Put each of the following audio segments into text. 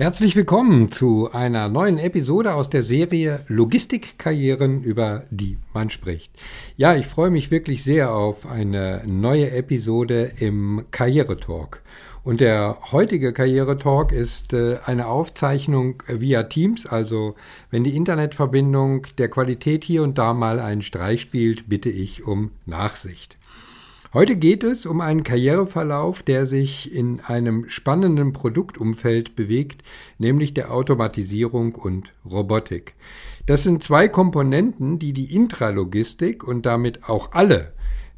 Herzlich willkommen zu einer neuen Episode aus der Serie Logistikkarrieren, über die man spricht. Ja, ich freue mich wirklich sehr auf eine neue Episode im Karrieretalk. Und der heutige Karrieretalk ist äh, eine Aufzeichnung via Teams, also wenn die Internetverbindung der Qualität hier und da mal einen Streich spielt, bitte ich um Nachsicht. Heute geht es um einen Karriereverlauf, der sich in einem spannenden Produktumfeld bewegt, nämlich der Automatisierung und Robotik. Das sind zwei Komponenten, die die Intralogistik und damit auch alle,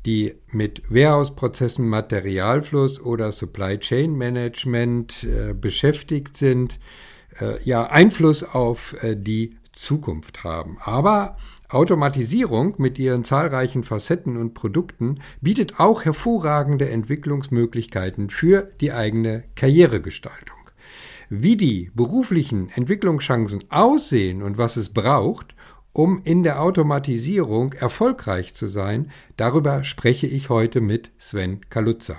die mit Warehouse-Prozessen, Materialfluss oder Supply Chain Management äh, beschäftigt sind, äh, ja Einfluss auf äh, die Zukunft haben. Aber Automatisierung mit ihren zahlreichen Facetten und Produkten bietet auch hervorragende Entwicklungsmöglichkeiten für die eigene Karrieregestaltung. Wie die beruflichen Entwicklungschancen aussehen und was es braucht, um in der Automatisierung erfolgreich zu sein, darüber spreche ich heute mit Sven Kalutza.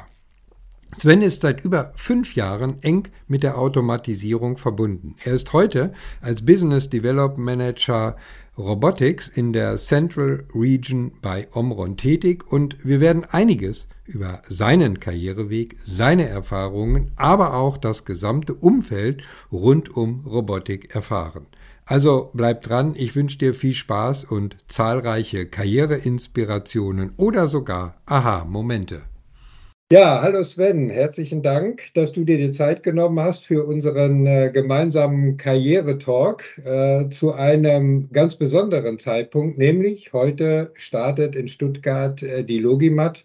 Sven ist seit über fünf Jahren eng mit der Automatisierung verbunden. Er ist heute als Business Development Manager Robotics in der Central Region bei Omron tätig und wir werden einiges über seinen Karriereweg, seine Erfahrungen, aber auch das gesamte Umfeld rund um Robotik erfahren. Also bleib dran, ich wünsche dir viel Spaß und zahlreiche Karriereinspirationen oder sogar Aha-Momente. Ja, hallo Sven, herzlichen Dank, dass du dir die Zeit genommen hast für unseren äh, gemeinsamen Karrieretalk äh, zu einem ganz besonderen Zeitpunkt, nämlich heute startet in Stuttgart äh, die Logimat.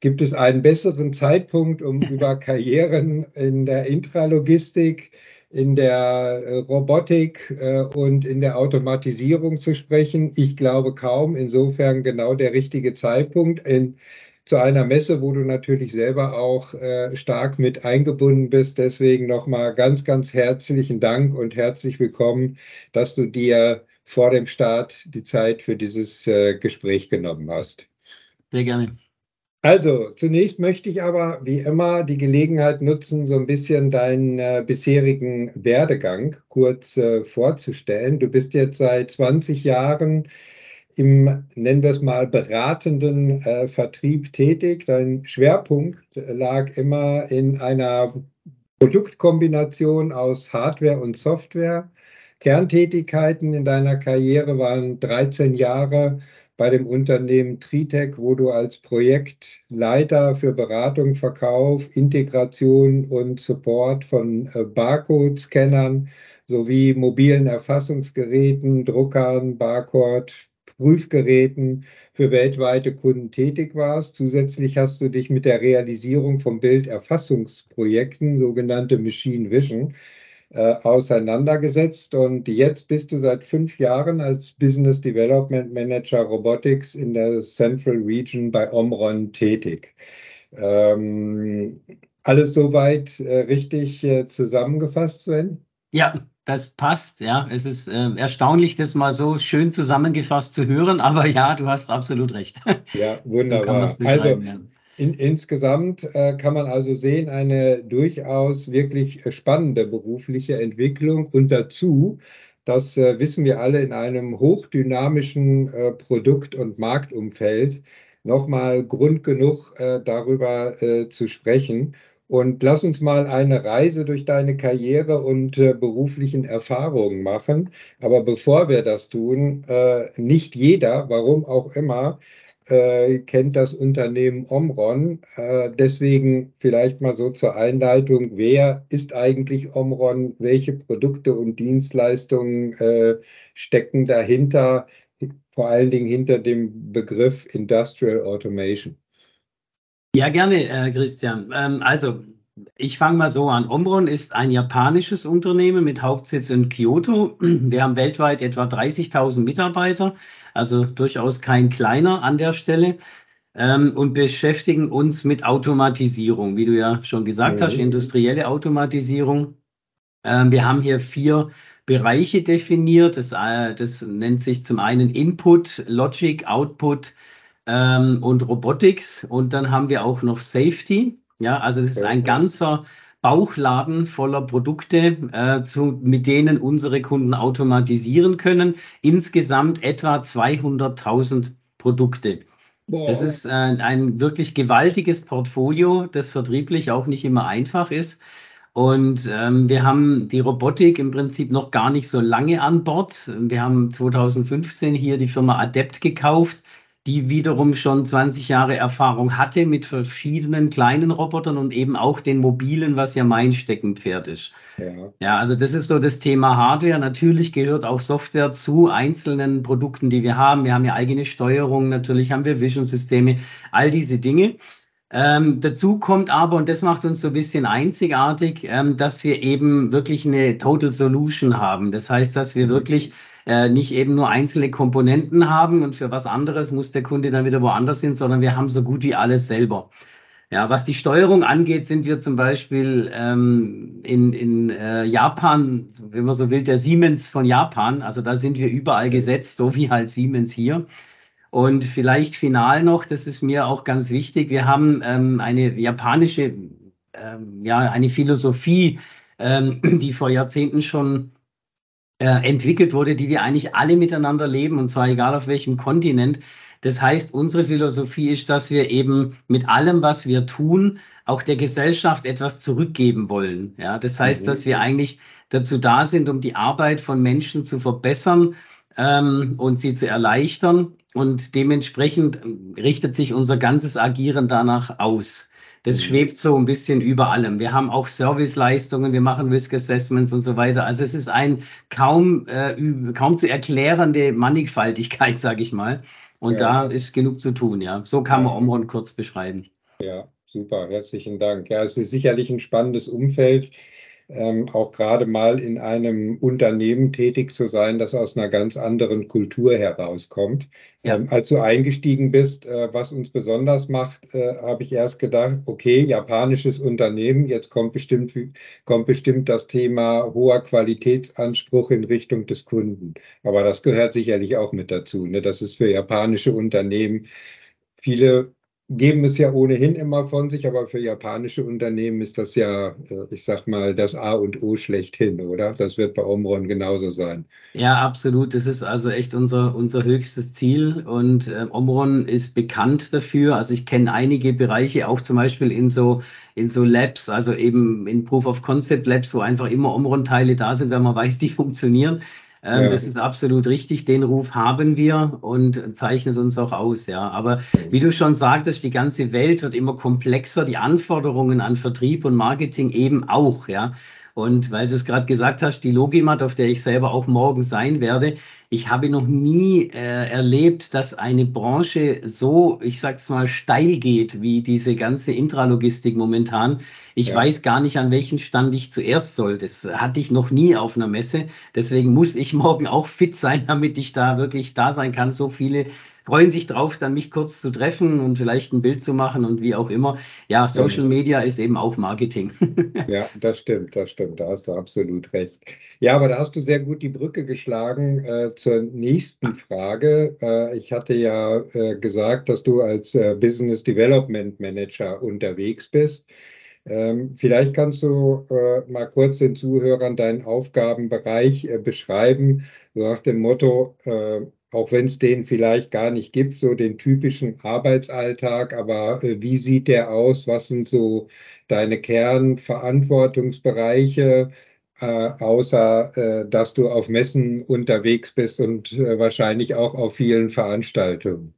Gibt es einen besseren Zeitpunkt, um über Karrieren in der Intralogistik, in der äh, Robotik äh, und in der Automatisierung zu sprechen? Ich glaube kaum. Insofern genau der richtige Zeitpunkt. In zu einer Messe, wo du natürlich selber auch äh, stark mit eingebunden bist. Deswegen nochmal ganz, ganz herzlichen Dank und herzlich willkommen, dass du dir vor dem Start die Zeit für dieses äh, Gespräch genommen hast. Sehr gerne. Also, zunächst möchte ich aber wie immer die Gelegenheit nutzen, so ein bisschen deinen äh, bisherigen Werdegang kurz äh, vorzustellen. Du bist jetzt seit 20 Jahren im, nennen wir es mal, beratenden äh, Vertrieb tätig. Dein Schwerpunkt lag immer in einer Produktkombination aus Hardware und Software. Kerntätigkeiten in deiner Karriere waren 13 Jahre bei dem Unternehmen Tritec, wo du als Projektleiter für Beratung, Verkauf, Integration und Support von äh, Barcode-Scannern sowie mobilen Erfassungsgeräten, Druckern, Barcode, Prüfgeräten für weltweite Kunden tätig warst. Zusätzlich hast du dich mit der Realisierung von Bilderfassungsprojekten, sogenannte Machine Vision, äh, auseinandergesetzt. Und jetzt bist du seit fünf Jahren als Business Development Manager Robotics in der Central Region bei Omron tätig. Ähm, alles soweit äh, richtig äh, zusammengefasst, Sven? Ja, das passt, ja. Es ist äh, erstaunlich, das mal so schön zusammengefasst zu hören, aber ja, du hast absolut recht. Ja, wunderbar. So also ja. in, insgesamt äh, kann man also sehen, eine durchaus wirklich spannende berufliche Entwicklung und dazu, das äh, wissen wir alle, in einem hochdynamischen äh, Produkt- und Marktumfeld nochmal Grund genug, äh, darüber äh, zu sprechen. Und lass uns mal eine Reise durch deine Karriere und äh, beruflichen Erfahrungen machen. Aber bevor wir das tun, äh, nicht jeder, warum auch immer, äh, kennt das Unternehmen Omron. Äh, deswegen vielleicht mal so zur Einleitung, wer ist eigentlich Omron? Welche Produkte und Dienstleistungen äh, stecken dahinter? Vor allen Dingen hinter dem Begriff Industrial Automation. Ja, gerne, äh, Christian. Ähm, also, ich fange mal so an. Omron ist ein japanisches Unternehmen mit Hauptsitz in Kyoto. Wir haben weltweit etwa 30.000 Mitarbeiter, also durchaus kein kleiner an der Stelle. Ähm, und beschäftigen uns mit Automatisierung, wie du ja schon gesagt mhm. hast, industrielle Automatisierung. Ähm, wir haben hier vier Bereiche definiert. Das, äh, das nennt sich zum einen Input, Logic, Output, ähm, und Robotics. Und dann haben wir auch noch Safety. Ja, also es ist ein ganzer Bauchladen voller Produkte, äh, zu, mit denen unsere Kunden automatisieren können. Insgesamt etwa 200.000 Produkte. Wow. Das ist äh, ein wirklich gewaltiges Portfolio, das vertrieblich auch nicht immer einfach ist. Und ähm, wir haben die Robotik im Prinzip noch gar nicht so lange an Bord. Wir haben 2015 hier die Firma Adept gekauft, die wiederum schon 20 Jahre Erfahrung hatte mit verschiedenen kleinen Robotern und eben auch den mobilen, was ja mein Steckenpferd ist. Ja. ja, also das ist so das Thema Hardware. Natürlich gehört auch Software zu einzelnen Produkten, die wir haben. Wir haben ja eigene Steuerung, natürlich haben wir Vision-Systeme, all diese Dinge. Ähm, dazu kommt aber, und das macht uns so ein bisschen einzigartig, ähm, dass wir eben wirklich eine Total Solution haben. Das heißt, dass wir mhm. wirklich äh, nicht eben nur einzelne Komponenten haben und für was anderes muss der Kunde dann wieder woanders hin, sondern wir haben so gut wie alles selber. Ja, was die Steuerung angeht, sind wir zum Beispiel ähm, in, in äh, Japan, wenn man so will, der Siemens von Japan. Also da sind wir überall gesetzt, so wie halt Siemens hier. Und vielleicht final noch, das ist mir auch ganz wichtig, wir haben ähm, eine japanische, ähm, ja, eine Philosophie, ähm, die vor Jahrzehnten schon entwickelt wurde, die wir eigentlich alle miteinander leben, und zwar egal auf welchem Kontinent. Das heißt, unsere Philosophie ist, dass wir eben mit allem, was wir tun, auch der Gesellschaft etwas zurückgeben wollen. Ja, das heißt, mhm. dass wir eigentlich dazu da sind, um die Arbeit von Menschen zu verbessern ähm, und sie zu erleichtern. Und dementsprechend ähm, richtet sich unser ganzes Agieren danach aus. Das mhm. schwebt so ein bisschen über allem. Wir haben auch Serviceleistungen, wir machen Risk Assessments und so weiter. Also es ist ein kaum, äh, kaum zu erklärende Mannigfaltigkeit, sage ich mal. Und ja. da ist genug zu tun, ja. So kann man Omron kurz beschreiben. Ja, super, herzlichen Dank. Ja, es ist sicherlich ein spannendes Umfeld ähm, auch gerade mal in einem Unternehmen tätig zu sein, das aus einer ganz anderen Kultur herauskommt. Ja. Ähm, als du eingestiegen bist, äh, was uns besonders macht, äh, habe ich erst gedacht, okay, japanisches Unternehmen, jetzt kommt bestimmt, kommt bestimmt das Thema hoher Qualitätsanspruch in Richtung des Kunden. Aber das gehört sicherlich auch mit dazu. Ne? Das ist für japanische Unternehmen viele geben es ja ohnehin immer von sich, aber für japanische Unternehmen ist das ja, äh, ich sag mal, das A und O schlechthin, oder? Das wird bei Omron genauso sein. Ja, absolut. Das ist also echt unser, unser höchstes Ziel und äh, Omron ist bekannt dafür. Also ich kenne einige Bereiche, auch zum Beispiel in so, in so Labs, also eben in Proof of Concept Labs, wo einfach immer Omron-Teile da sind, wenn man weiß, die funktionieren. Ähm, ja. Das ist absolut richtig. Den Ruf haben wir und zeichnet uns auch aus, ja. Aber wie du schon sagtest, die ganze Welt wird immer komplexer, die Anforderungen an Vertrieb und Marketing eben auch, ja. Und weil du es gerade gesagt hast, die Logimat, auf der ich selber auch morgen sein werde, ich habe noch nie äh, erlebt, dass eine Branche so, ich sag's mal, steil geht wie diese ganze Intralogistik momentan. Ich ja. weiß gar nicht, an welchen Stand ich zuerst soll. Das hatte ich noch nie auf einer Messe. Deswegen muss ich morgen auch fit sein, damit ich da wirklich da sein kann. So viele freuen sich drauf, dann mich kurz zu treffen und vielleicht ein Bild zu machen und wie auch immer. Ja, Social Media ist eben auch Marketing. ja, das stimmt, das stimmt, da hast du absolut recht. Ja, aber da hast du sehr gut die Brücke geschlagen äh, zur nächsten Frage. Äh, ich hatte ja äh, gesagt, dass du als äh, Business Development Manager unterwegs bist. Ähm, vielleicht kannst du äh, mal kurz den Zuhörern deinen Aufgabenbereich äh, beschreiben, nach dem Motto, äh, auch wenn es den vielleicht gar nicht gibt, so den typischen Arbeitsalltag, aber äh, wie sieht der aus? Was sind so deine Kernverantwortungsbereiche, äh, außer äh, dass du auf Messen unterwegs bist und äh, wahrscheinlich auch auf vielen Veranstaltungen?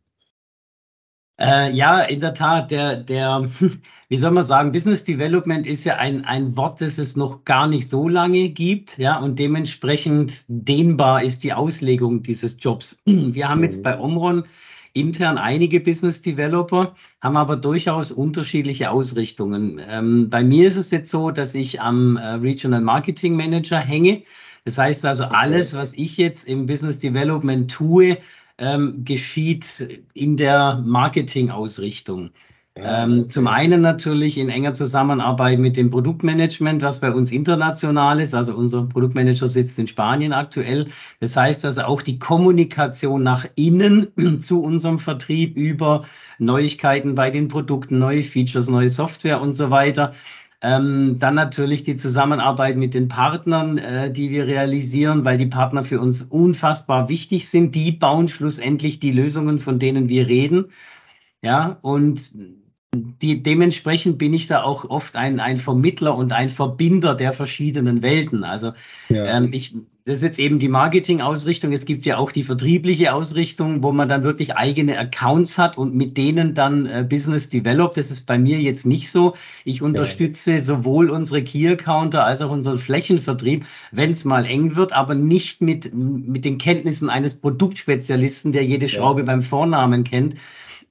Äh, ja, in der Tat, der, der, wie soll man sagen, Business Development ist ja ein, ein Wort, das es noch gar nicht so lange gibt, ja, und dementsprechend dehnbar ist die Auslegung dieses Jobs. Wir haben jetzt mhm. bei Omron intern einige Business Developer, haben aber durchaus unterschiedliche Ausrichtungen. Ähm, bei mir ist es jetzt so, dass ich am äh, Regional Marketing Manager hänge. Das heißt also, alles, was ich jetzt im Business Development tue, ähm, geschieht in der Marketingausrichtung. Ja, ähm, Zum einen natürlich in enger Zusammenarbeit mit dem Produktmanagement, was bei uns international ist. Also unser Produktmanager sitzt in Spanien aktuell. Das heißt also auch die Kommunikation nach innen zu unserem Vertrieb über Neuigkeiten bei den Produkten, neue Features, neue Software und so weiter. Ähm, dann natürlich die Zusammenarbeit mit den Partnern, äh, die wir realisieren, weil die Partner für uns unfassbar wichtig sind. Die bauen schlussendlich die Lösungen, von denen wir reden. Ja, und die, dementsprechend bin ich da auch oft ein, ein Vermittler und ein Verbinder der verschiedenen Welten. Also ja. ähm, ich, das ist jetzt eben die Marketing-Ausrichtung. Es gibt ja auch die vertriebliche Ausrichtung, wo man dann wirklich eigene Accounts hat und mit denen dann äh, Business develop. Das ist bei mir jetzt nicht so. Ich unterstütze ja. sowohl unsere Key-Accounter als auch unseren Flächenvertrieb, wenn es mal eng wird, aber nicht mit, mit den Kenntnissen eines Produktspezialisten, der jede Schraube ja. beim Vornamen kennt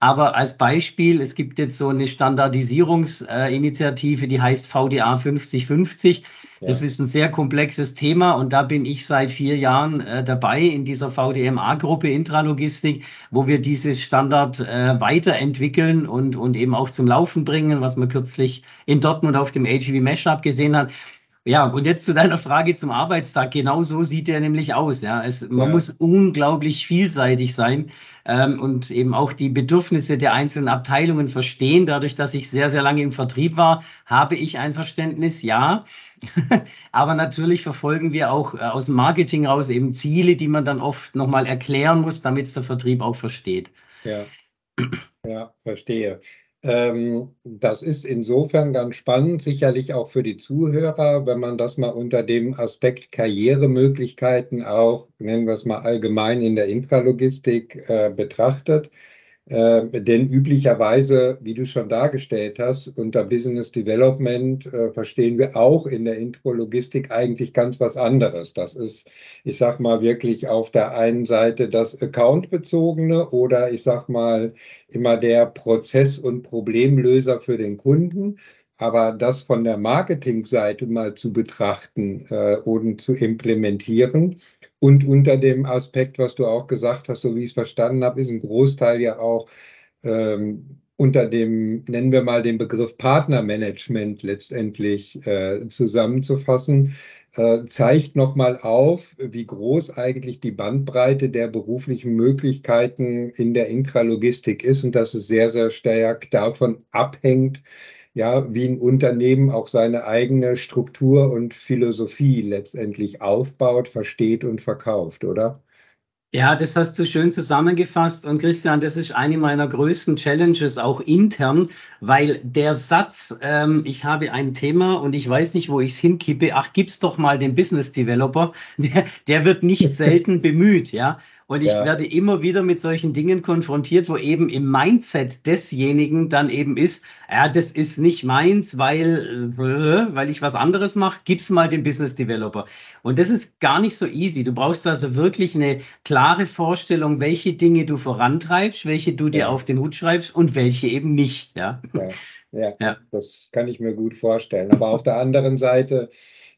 aber als Beispiel, es gibt jetzt so eine Standardisierungsinitiative, die heißt VDA 5050. Ja. Das ist ein sehr komplexes Thema und da bin ich seit vier Jahren äh, dabei in dieser VDMA-Gruppe Intralogistik, wo wir dieses Standard äh, weiterentwickeln und, und eben auch zum Laufen bringen, was man kürzlich in Dortmund auf dem HV Mashup gesehen hat. Ja, und jetzt zu deiner Frage zum Arbeitstag. Genau so sieht der nämlich aus. Ja, es, man ja. muss unglaublich vielseitig sein ähm, und eben auch die Bedürfnisse der einzelnen Abteilungen verstehen. Dadurch, dass ich sehr, sehr lange im Vertrieb war, habe ich ein Verständnis, ja. Aber natürlich verfolgen wir auch äh, aus dem Marketing raus eben Ziele, die man dann oft nochmal erklären muss, damit es der Vertrieb auch versteht. Ja, ja verstehe. Ähm, das ist insofern ganz spannend, sicherlich auch für die Zuhörer, wenn man das mal unter dem Aspekt Karrieremöglichkeiten auch, nennen wir es mal allgemein in der Intralogistik äh, betrachtet. Äh, denn üblicherweise, wie du schon dargestellt hast, unter Business Development äh, verstehen wir auch in der Intrologistik eigentlich ganz was anderes. Das ist, ich sag mal, wirklich auf der einen Seite das Account-bezogene oder ich sag mal immer der Prozess- und Problemlöser für den Kunden. Aber das von der Marketingseite mal zu betrachten äh, und zu implementieren, und unter dem Aspekt, was du auch gesagt hast, so wie ich es verstanden habe, ist ein Großteil ja auch ähm, unter dem, nennen wir mal den Begriff Partnermanagement letztendlich äh, zusammenzufassen, äh, zeigt nochmal auf, wie groß eigentlich die Bandbreite der beruflichen Möglichkeiten in der Intralogistik ist und dass es sehr, sehr stark davon abhängt, ja, wie ein Unternehmen auch seine eigene Struktur und Philosophie letztendlich aufbaut, versteht und verkauft, oder? Ja, das hast du schön zusammengefasst. Und Christian, das ist eine meiner größten Challenges, auch intern, weil der Satz, ähm, ich habe ein Thema und ich weiß nicht, wo ich es hinkippe, ach, gib's doch mal den Business Developer, der, der wird nicht selten bemüht, ja. Und ich ja. werde immer wieder mit solchen Dingen konfrontiert, wo eben im Mindset desjenigen dann eben ist, ja, das ist nicht meins, weil, äh, weil ich was anderes mache, gib's mal den Business Developer. Und das ist gar nicht so easy. Du brauchst also wirklich eine klare Vorstellung, welche Dinge du vorantreibst, welche du dir ja. auf den Hut schreibst und welche eben nicht. Ja. Ja, ja, das kann ich mir gut vorstellen. Aber auf der anderen Seite,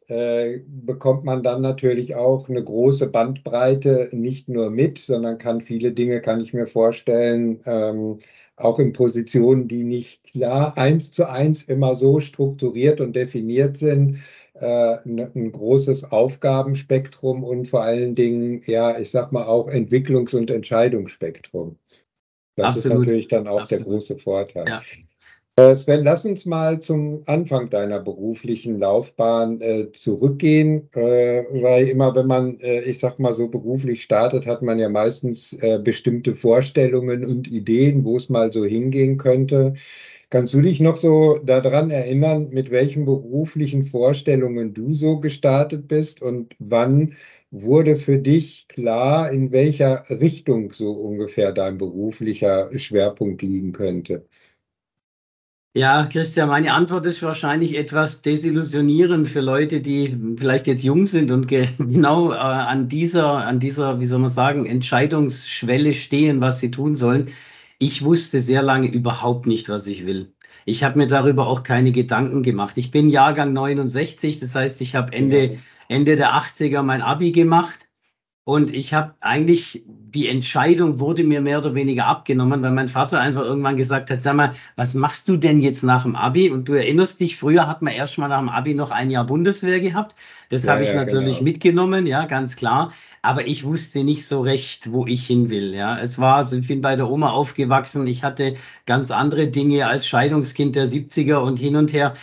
äh, bekommt man dann natürlich auch eine große Bandbreite nicht nur mit, sondern kann viele Dinge, kann ich mir vorstellen, ähm, auch in Positionen, die nicht klar eins zu eins immer so strukturiert und definiert sind, äh, ein großes Aufgabenspektrum und vor allen Dingen, ja, ich sag mal auch Entwicklungs- und Entscheidungsspektrum. Das Absolut. ist natürlich dann auch Absolut. der große Vorteil. Ja. Äh, Sven, lass uns mal zum Anfang deiner beruflichen Laufbahn äh, zurückgehen, äh, weil immer wenn man, äh, ich sag mal so beruflich startet, hat man ja meistens äh, bestimmte Vorstellungen und Ideen, wo es mal so hingehen könnte. Kannst du dich noch so daran erinnern, mit welchen beruflichen Vorstellungen du so gestartet bist und wann wurde für dich klar, in welcher Richtung so ungefähr dein beruflicher Schwerpunkt liegen könnte? Ja, Christian, meine Antwort ist wahrscheinlich etwas desillusionierend für Leute, die vielleicht jetzt jung sind und ge genau äh, an dieser, an dieser, wie soll man sagen, Entscheidungsschwelle stehen, was sie tun sollen. Ich wusste sehr lange überhaupt nicht, was ich will. Ich habe mir darüber auch keine Gedanken gemacht. Ich bin Jahrgang 69, das heißt, ich habe Ende, Ende der 80er mein Abi gemacht und ich habe eigentlich, die Entscheidung wurde mir mehr oder weniger abgenommen, weil mein Vater einfach irgendwann gesagt hat, sag mal, was machst du denn jetzt nach dem Abi? Und du erinnerst dich, früher hat man erst mal nach dem Abi noch ein Jahr Bundeswehr gehabt. Das ja, habe ich ja, natürlich genau. mitgenommen, ja, ganz klar. Aber ich wusste nicht so recht, wo ich hin will. Ja, es war, also ich bin bei der Oma aufgewachsen. Ich hatte ganz andere Dinge als Scheidungskind der 70er und hin und her.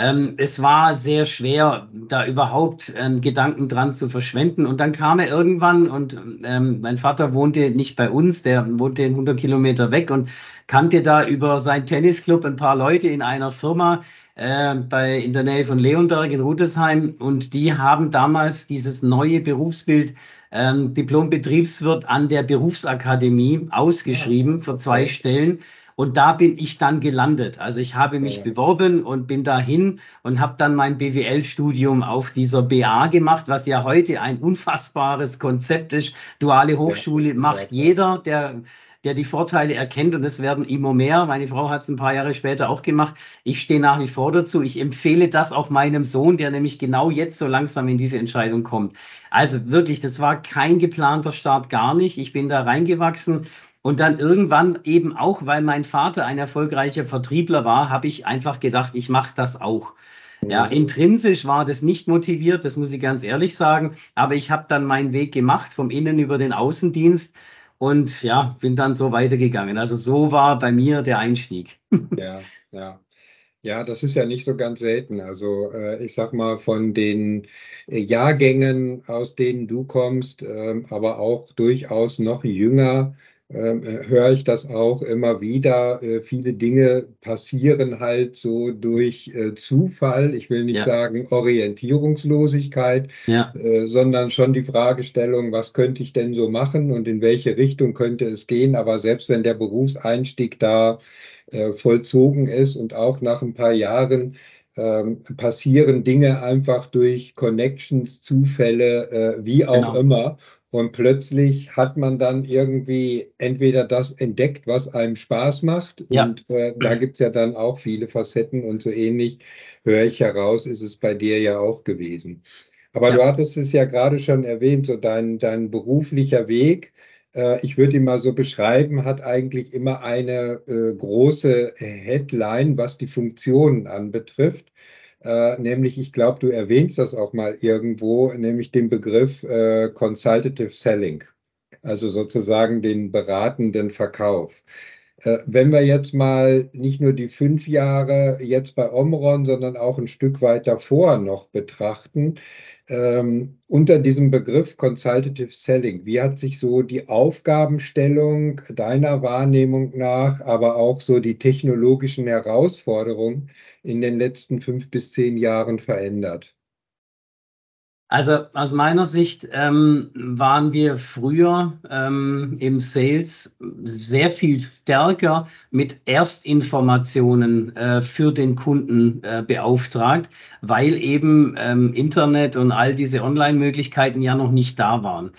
Ähm, es war sehr schwer, da überhaupt ähm, Gedanken dran zu verschwenden. Und dann kam er irgendwann und ähm, mein Vater wohnte nicht bei uns, der wohnte 100 Kilometer weg und kannte da über seinen Tennisclub ein paar Leute in einer Firma äh, bei, in der Nähe von Leonberg in Rudesheim. Und die haben damals dieses neue Berufsbild ähm, Diplom-Betriebswirt an der Berufsakademie ausgeschrieben für zwei Stellen. Und da bin ich dann gelandet. Also ich habe mich ja. beworben und bin dahin und habe dann mein BWL-Studium auf dieser BA gemacht, was ja heute ein unfassbares Konzept ist. Duale Hochschule ja. macht jeder, der der die Vorteile erkennt und es werden immer mehr. Meine Frau hat es ein paar Jahre später auch gemacht. Ich stehe nach wie vor dazu. Ich empfehle das auch meinem Sohn, der nämlich genau jetzt so langsam in diese Entscheidung kommt. Also wirklich, das war kein geplanter Start, gar nicht. Ich bin da reingewachsen. Und dann irgendwann eben auch, weil mein Vater ein erfolgreicher Vertriebler war, habe ich einfach gedacht, ich mache das auch. Ja, intrinsisch war das nicht motiviert, das muss ich ganz ehrlich sagen. Aber ich habe dann meinen Weg gemacht, vom Innen über den Außendienst und ja, bin dann so weitergegangen. Also so war bei mir der Einstieg. Ja, ja. Ja, das ist ja nicht so ganz selten. Also äh, ich sag mal, von den äh, Jahrgängen, aus denen du kommst, äh, aber auch durchaus noch jünger, höre ich das auch immer wieder. Äh, viele Dinge passieren halt so durch äh, Zufall. Ich will nicht ja. sagen Orientierungslosigkeit, ja. äh, sondern schon die Fragestellung, was könnte ich denn so machen und in welche Richtung könnte es gehen. Aber selbst wenn der Berufseinstieg da vollzogen ist und auch nach ein paar Jahren, ähm, passieren Dinge einfach durch Connections, Zufälle, wie auch genau. immer. Und plötzlich hat man dann irgendwie entweder das entdeckt, was einem Spaß macht. Ja. Und äh, da gibt es ja dann auch viele Facetten und so ähnlich höre ich heraus, ist es bei dir ja auch gewesen. Aber ja. du hattest es ja gerade schon erwähnt, so dein, dein beruflicher Weg, äh, ich würde ihn mal so beschreiben, hat eigentlich immer eine äh, große Headline, was die Funktionen anbetrifft. Äh, nämlich, ich glaube, du erwähnst das auch mal irgendwo, nämlich den Begriff äh, Consultative Selling, also sozusagen den beratenden Verkauf. Äh, wenn wir jetzt mal nicht nur die fünf Jahre jetzt bei Omron, sondern auch ein Stück weit davor noch betrachten, ähm, unter diesem Begriff Consultative Selling, wie hat sich so die Aufgabenstellung deiner Wahrnehmung nach, aber auch so die technologischen Herausforderungen in den letzten fünf bis zehn Jahren verändert? Also aus meiner Sicht ähm, waren wir früher ähm, im Sales sehr viel stärker mit Erstinformationen äh, für den Kunden äh, beauftragt, weil eben ähm, Internet und all diese Online-Möglichkeiten ja noch nicht da waren.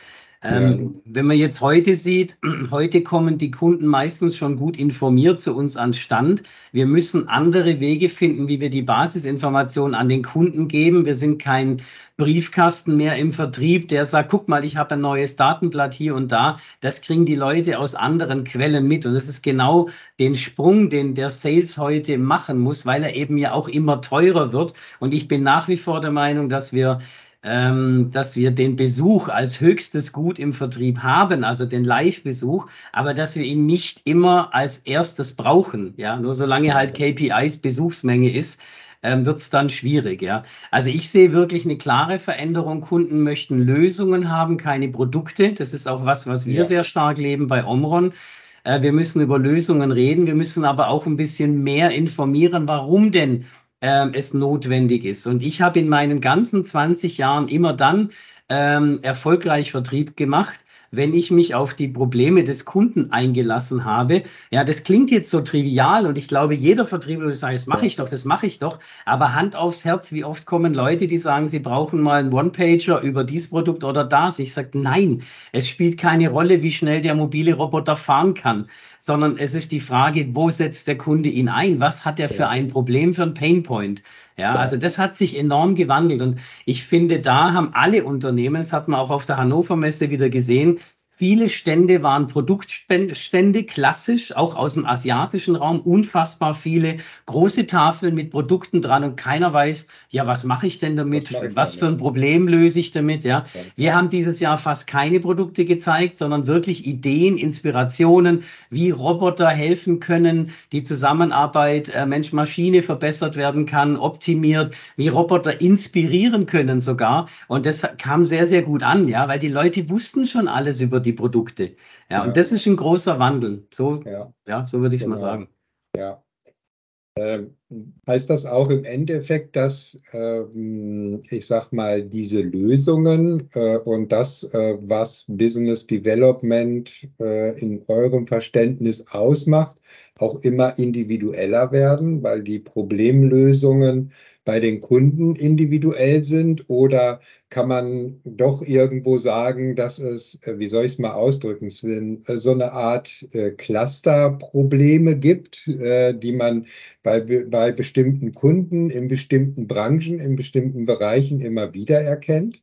Ähm, ja. Wenn man jetzt heute sieht, heute kommen die Kunden meistens schon gut informiert zu uns an Stand. Wir müssen andere Wege finden, wie wir die Basisinformationen an den Kunden geben. Wir sind kein Briefkasten mehr im Vertrieb, der sagt, guck mal, ich habe ein neues Datenblatt hier und da. Das kriegen die Leute aus anderen Quellen mit. Und das ist genau den Sprung, den der Sales heute machen muss, weil er eben ja auch immer teurer wird. Und ich bin nach wie vor der Meinung, dass wir ähm, dass wir den Besuch als höchstes Gut im Vertrieb haben, also den Live-Besuch, aber dass wir ihn nicht immer als erstes brauchen. Ja, nur solange halt KPIs Besuchsmenge ist, ähm, wird es dann schwierig. Ja, also ich sehe wirklich eine klare Veränderung. Kunden möchten Lösungen haben, keine Produkte. Das ist auch was, was wir ja. sehr stark leben bei Omron. Äh, wir müssen über Lösungen reden. Wir müssen aber auch ein bisschen mehr informieren, warum denn ähm, es notwendig ist. Und ich habe in meinen ganzen 20 Jahren immer dann ähm, erfolgreich Vertrieb gemacht, wenn ich mich auf die Probleme des Kunden eingelassen habe. Ja, das klingt jetzt so trivial und ich glaube, jeder Vertriebler würde sagen, das mache ich doch, das mache ich doch. Aber Hand aufs Herz, wie oft kommen Leute, die sagen, sie brauchen mal einen One-Pager über dieses Produkt oder das. Ich sage, nein, es spielt keine Rolle, wie schnell der mobile Roboter fahren kann, sondern es ist die Frage, wo setzt der Kunde ihn ein? Was hat er für ein Problem, für ein Painpoint? Ja, also das hat sich enorm gewandelt und ich finde, da haben alle Unternehmen, das hat man auch auf der Hannover Messe wieder gesehen, Viele Stände waren Produktstände, klassisch, auch aus dem asiatischen Raum, unfassbar viele große Tafeln mit Produkten dran und keiner weiß, ja, was mache ich denn damit? Was, was für ein Problem löse ich damit? Ja. ja. Wir haben dieses Jahr fast keine Produkte gezeigt, sondern wirklich Ideen, Inspirationen, wie Roboter helfen können, die Zusammenarbeit äh, Mensch-Maschine verbessert werden kann, optimiert, wie Roboter inspirieren können sogar. Und das kam sehr, sehr gut an, ja, weil die Leute wussten schon alles über die die Produkte. Ja, ja. und das ist ein großer Wandel. So, ja, ja so würde ich genau. mal sagen. Ja. Ähm, heißt das auch im Endeffekt, dass ähm, ich sag mal, diese Lösungen äh, und das, äh, was Business Development äh, in eurem Verständnis ausmacht, auch immer individueller werden, weil die Problemlösungen bei den Kunden individuell sind oder kann man doch irgendwo sagen, dass es, äh, wie soll ich es mal ausdrücken, Sven, äh, so eine Art äh, Clusterprobleme gibt, die man bei, bei bestimmten Kunden in bestimmten Branchen, in bestimmten Bereichen immer wieder erkennt?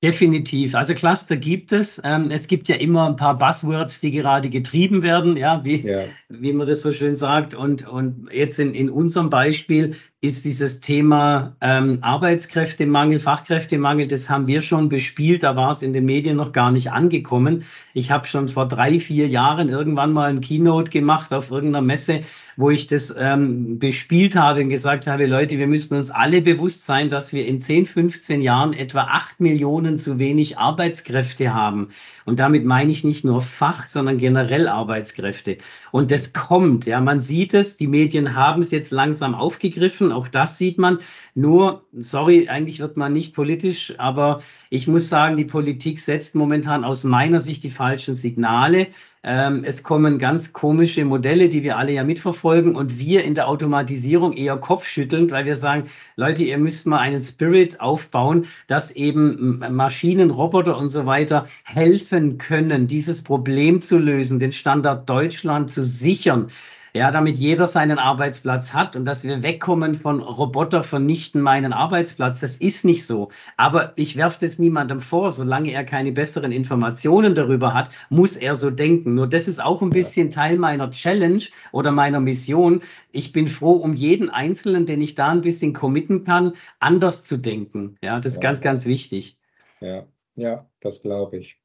Definitiv. Also Cluster gibt es. Ähm, es gibt ja immer ein paar Buzzwords, die gerade getrieben werden, ja, wie, ja. wie man das so schön sagt. Und, und jetzt in, in unserem Beispiel ist dieses Thema ähm, Arbeitskräftemangel, Fachkräftemangel, das haben wir schon bespielt, da war es in den Medien noch gar nicht angekommen. Ich habe schon vor drei, vier Jahren irgendwann mal ein Keynote gemacht auf irgendeiner Messe, wo ich das ähm, bespielt habe und gesagt habe, Leute, wir müssen uns alle bewusst sein, dass wir in 10, 15 Jahren etwa acht Millionen zu wenig Arbeitskräfte haben. Und damit meine ich nicht nur Fach, sondern generell Arbeitskräfte. Und das kommt, ja, man sieht es, die Medien haben es jetzt langsam aufgegriffen machen. Auch das sieht man. Nur, sorry, eigentlich wird man nicht politisch, aber ich muss sagen, die Politik setzt momentan aus meiner Sicht die falschen Signale. Ähm, es kommen ganz komische Modelle, die wir alle ja mitverfolgen und wir in der Automatisierung eher kopfschüttelnd, weil wir sagen, Leute, ihr müsst mal einen Spirit aufbauen, dass eben Maschinen, Roboter und so weiter helfen können, dieses Problem zu lösen, den Standard Deutschland zu sichern ja, damit jeder seinen Arbeitsplatz hat und dass wir wegkommen von Roboter vernichten meinen Arbeitsplatz. Das ist nicht so. Aber ich werfe das niemandem vor, solange er keine besseren Informationen darüber hat, muss er so denken. Nur das ist auch ein bisschen Teil meiner Challenge oder meiner Mission. Ich bin froh um jeden Einzelnen, den ich da ein bisschen committen kann, anders zu denken. Ja, das ist ja. ganz, ganz wichtig. Ja, ja, das glaube ich.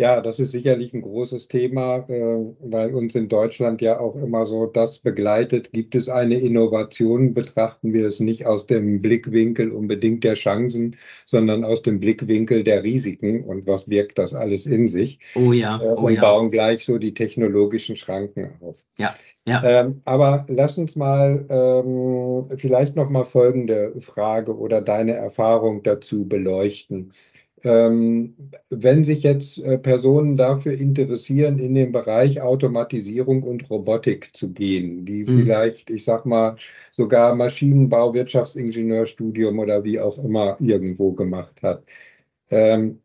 Ja, das ist sicherlich ein großes Thema, äh, weil uns in Deutschland ja auch immer so das begleitet. Gibt es eine Innovation, betrachten wir es nicht aus dem Blickwinkel unbedingt der Chancen, sondern aus dem Blickwinkel der Risiken und was wirkt das alles in sich. Oh ja. Äh, oh und ja. bauen gleich so die technologischen Schranken auf. Ja. ja. Ähm, aber lass uns mal ähm, vielleicht noch mal folgende Frage oder deine Erfahrung dazu beleuchten. Ähm, wenn sich jetzt äh, Personen dafür interessieren, in den Bereich Automatisierung und Robotik zu gehen, die mhm. vielleicht, ich sag mal, sogar Maschinenbau, Wirtschaftsingenieurstudium oder wie auch immer irgendwo gemacht hat, ähm,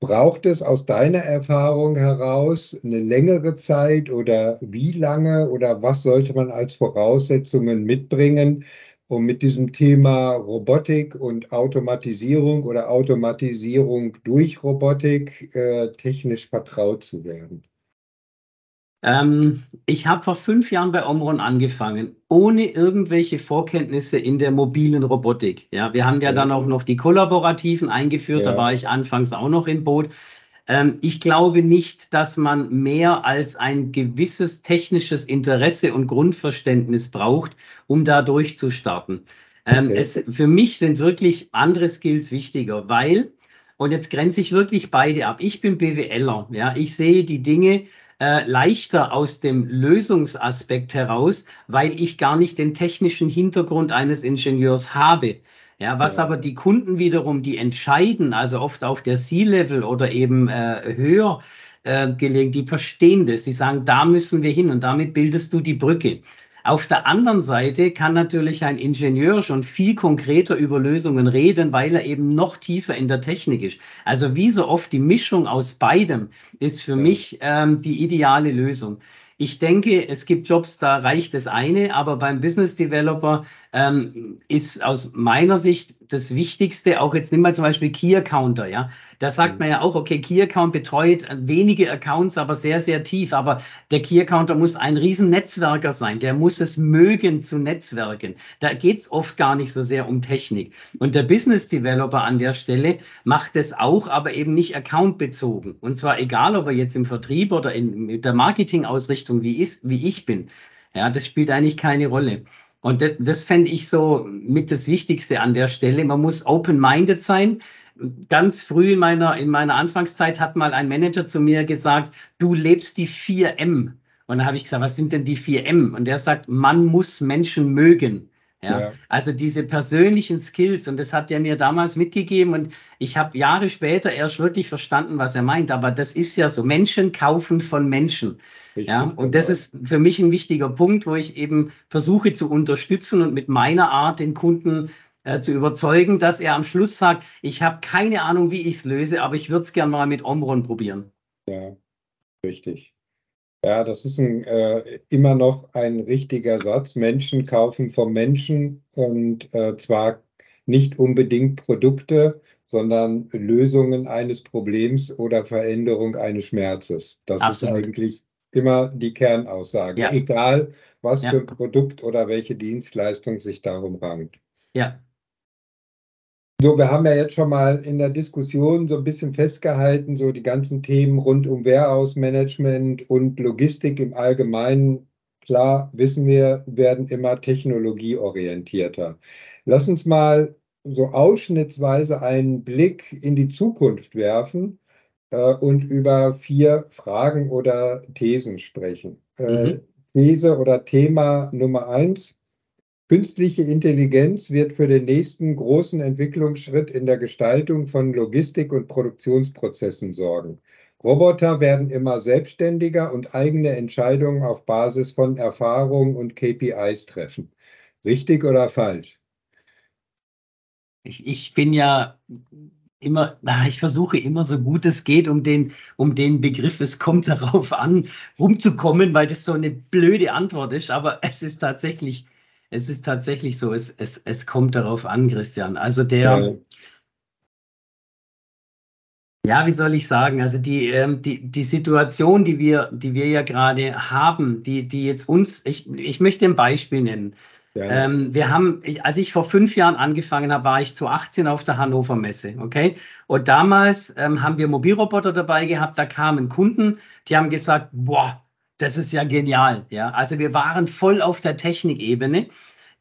braucht es aus deiner Erfahrung heraus eine längere Zeit oder wie lange oder was sollte man als Voraussetzungen mitbringen, um mit diesem Thema Robotik und Automatisierung oder Automatisierung durch Robotik äh, technisch vertraut zu werden? Ähm, ich habe vor fünf Jahren bei Omron angefangen, ohne irgendwelche Vorkenntnisse in der mobilen Robotik. Ja, wir haben ja dann auch noch die Kollaborativen eingeführt, ja. da war ich anfangs auch noch im Boot. Ähm, ich glaube nicht, dass man mehr als ein gewisses technisches Interesse und Grundverständnis braucht, um da durchzustarten. Ähm, okay. es, für mich sind wirklich andere Skills wichtiger, weil, und jetzt grenze ich wirklich beide ab. Ich bin BWLer, ja, ich sehe die Dinge äh, leichter aus dem Lösungsaspekt heraus, weil ich gar nicht den technischen Hintergrund eines Ingenieurs habe. Ja, was ja. aber die Kunden wiederum, die entscheiden, also oft auf der C-Level oder eben äh, höher äh, gelegen, die verstehen das. Sie sagen, da müssen wir hin und damit bildest du die Brücke. Auf der anderen Seite kann natürlich ein Ingenieur schon viel konkreter über Lösungen reden, weil er eben noch tiefer in der Technik ist. Also wie so oft die Mischung aus beidem ist für mich ähm, die ideale Lösung. Ich denke, es gibt Jobs, da reicht das eine, aber beim Business Developer ähm, ist aus meiner Sicht das Wichtigste, auch jetzt nimm mal zum Beispiel Key Accounter, ja. Da sagt mhm. man ja auch, okay, Key Account betreut wenige Accounts, aber sehr, sehr tief. Aber der Key Accounter muss ein riesen Netzwerker sein. Der muss es mögen zu netzwerken. Da geht's oft gar nicht so sehr um Technik. Und der Business Developer an der Stelle macht es auch, aber eben nicht accountbezogen. Und zwar egal, ob er jetzt im Vertrieb oder in der Marketingausrichtung wie, ist, wie ich bin. Ja, das spielt eigentlich keine Rolle. Und das, das fände ich so mit das Wichtigste an der Stelle. Man muss open-minded sein. Ganz früh in meiner, in meiner Anfangszeit hat mal ein Manager zu mir gesagt, du lebst die 4M. Und dann habe ich gesagt, was sind denn die 4M? Und er sagt, man muss Menschen mögen. Ja, ja, also diese persönlichen Skills und das hat er mir damals mitgegeben und ich habe Jahre später erst wirklich verstanden, was er meint. Aber das ist ja so: Menschen kaufen von Menschen. Richtig, ja, und das ist für mich ein wichtiger Punkt, wo ich eben versuche zu unterstützen und mit meiner Art den Kunden äh, zu überzeugen, dass er am Schluss sagt: Ich habe keine Ahnung, wie ich es löse, aber ich würde es gerne mal mit Omron probieren. Ja, richtig. Ja, das ist ein, äh, immer noch ein richtiger Satz. Menschen kaufen vom Menschen und äh, zwar nicht unbedingt Produkte, sondern Lösungen eines Problems oder Veränderung eines Schmerzes. Das Absolut. ist eigentlich immer die Kernaussage, ja. egal was ja. für ein Produkt oder welche Dienstleistung sich darum rankt. Ja, so, wir haben ja jetzt schon mal in der Diskussion so ein bisschen festgehalten, so die ganzen Themen rund um Warehouse-Management und Logistik im Allgemeinen. Klar, wissen wir, werden immer technologieorientierter. Lass uns mal so ausschnittsweise einen Blick in die Zukunft werfen äh, und über vier Fragen oder Thesen sprechen. Äh, mhm. These oder Thema Nummer eins, Künstliche Intelligenz wird für den nächsten großen Entwicklungsschritt in der Gestaltung von Logistik und Produktionsprozessen sorgen. Roboter werden immer selbstständiger und eigene Entscheidungen auf Basis von Erfahrungen und KPIs treffen. Richtig oder falsch? Ich, ich bin ja immer, ich versuche immer so gut es geht, um den, um den Begriff, es kommt darauf an, rumzukommen, weil das so eine blöde Antwort ist, aber es ist tatsächlich es ist tatsächlich so, es, es, es kommt darauf an, Christian. Also der, ja, wie soll ich sagen? Also die, ähm, die, die Situation, die wir, die wir ja gerade haben, die, die jetzt uns, ich, ich möchte ein Beispiel nennen. Ja. Ähm, wir haben, ich, als ich vor fünf Jahren angefangen habe, war ich zu 18 auf der Hannover Messe, okay? Und damals ähm, haben wir Mobilroboter dabei gehabt, da kamen Kunden, die haben gesagt, boah, das ist ja genial. Ja, also wir waren voll auf der Technikebene.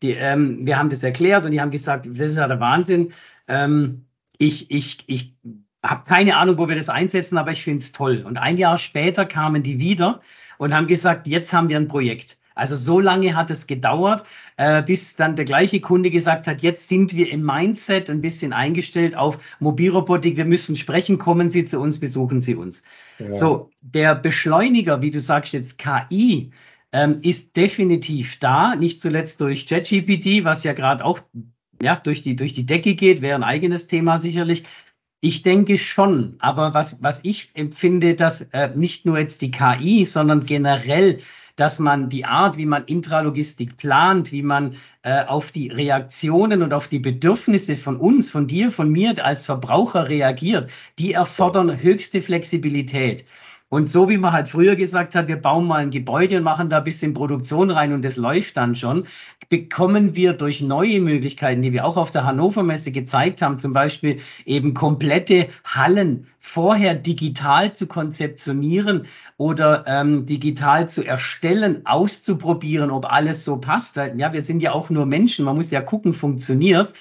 Die, ähm, wir haben das erklärt und die haben gesagt, das ist ja der Wahnsinn. Ähm, ich ich, ich habe keine Ahnung, wo wir das einsetzen, aber ich finde es toll. Und ein Jahr später kamen die wieder und haben gesagt, jetzt haben wir ein Projekt. Also so lange hat es gedauert, äh, bis dann der gleiche Kunde gesagt hat, jetzt sind wir im Mindset ein bisschen eingestellt auf Mobilrobotik, wir müssen sprechen, kommen Sie zu uns, besuchen Sie uns. Ja. So, der Beschleuniger, wie du sagst jetzt KI, ähm, ist definitiv da, nicht zuletzt durch ChatGPT, was ja gerade auch ja, durch, die, durch die Decke geht, wäre ein eigenes Thema sicherlich. Ich denke schon, aber was, was ich empfinde, dass äh, nicht nur jetzt die KI, sondern generell dass man die Art, wie man Intralogistik plant, wie man äh, auf die Reaktionen und auf die Bedürfnisse von uns, von dir, von mir als Verbraucher reagiert, die erfordern höchste Flexibilität. Und so wie man halt früher gesagt hat, wir bauen mal ein Gebäude und machen da ein bisschen Produktion rein und das läuft dann schon, bekommen wir durch neue Möglichkeiten, die wir auch auf der Hannover Messe gezeigt haben, zum Beispiel eben komplette Hallen vorher digital zu konzeptionieren oder ähm, digital zu erstellen, auszuprobieren, ob alles so passt. Ja, wir sind ja auch nur Menschen, man muss ja gucken, funktioniert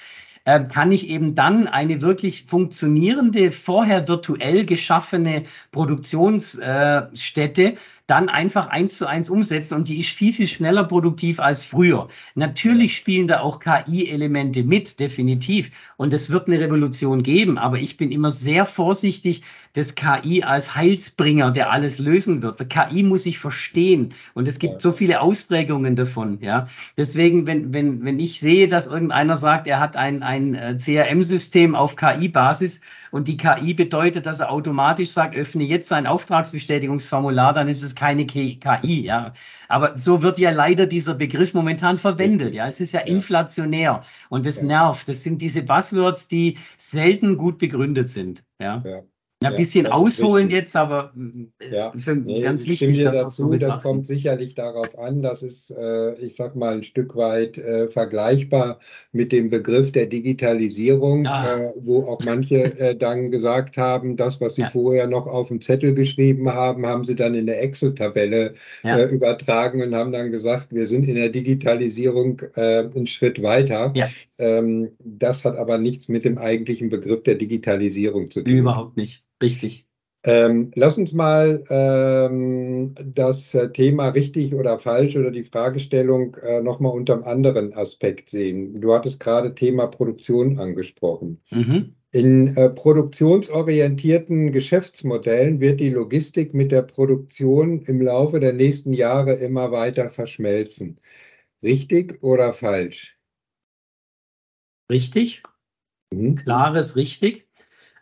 äh, kann ich eben dann eine wirklich funktionierende, vorher virtuell geschaffene Produktionsstätte äh, dann einfach eins zu eins umsetzen und die ist viel, viel schneller produktiv als früher. Natürlich spielen da auch KI-Elemente mit, definitiv. Und es wird eine Revolution geben, aber ich bin immer sehr vorsichtig, das KI als Heilsbringer, der alles lösen wird. Der KI muss sich verstehen und es gibt ja. so viele Ausprägungen davon. Ja, deswegen, wenn wenn wenn ich sehe, dass irgendeiner sagt, er hat ein ein äh, CRM-System auf KI-Basis und die KI bedeutet, dass er automatisch sagt, öffne jetzt ein Auftragsbestätigungsformular, dann ist es keine KI, ja. Aber so wird ja leider dieser Begriff momentan verwendet, ja. Es ist ja, ja. inflationär und das ja. nervt. Das sind diese Buzzwords, die selten gut begründet sind, ja. Ja. Ja, ein bisschen ausholen jetzt, aber äh, ja. für, nee, ganz wichtig, das dazu, Das kommt sicherlich darauf an, dass es, äh, ich sag mal, ein Stück weit äh, vergleichbar mit dem Begriff der Digitalisierung, ah. äh, wo auch manche äh, dann gesagt haben, das, was sie ja. vorher noch auf dem Zettel geschrieben haben, haben sie dann in der Excel-Tabelle ja. Äh, übertragen und haben dann gesagt, wir sind in der Digitalisierung einen Schritt weiter. Ähm, das hat aber nichts mit dem eigentlichen Begriff der Digitalisierung zu tun. Überhaupt nicht. Richtig. Ähm, lass uns mal ähm, das äh, Thema richtig oder falsch oder die Fragestellung äh, nochmal unter einem anderen Aspekt sehen. Du hattest gerade Thema Produktion angesprochen. Mhm. In äh, produktionsorientierten Geschäftsmodellen wird die Logistik mit der Produktion im Laufe der nächsten Jahre immer weiter verschmelzen. Richtig oder falsch? Richtig. Mhm. Klares richtig.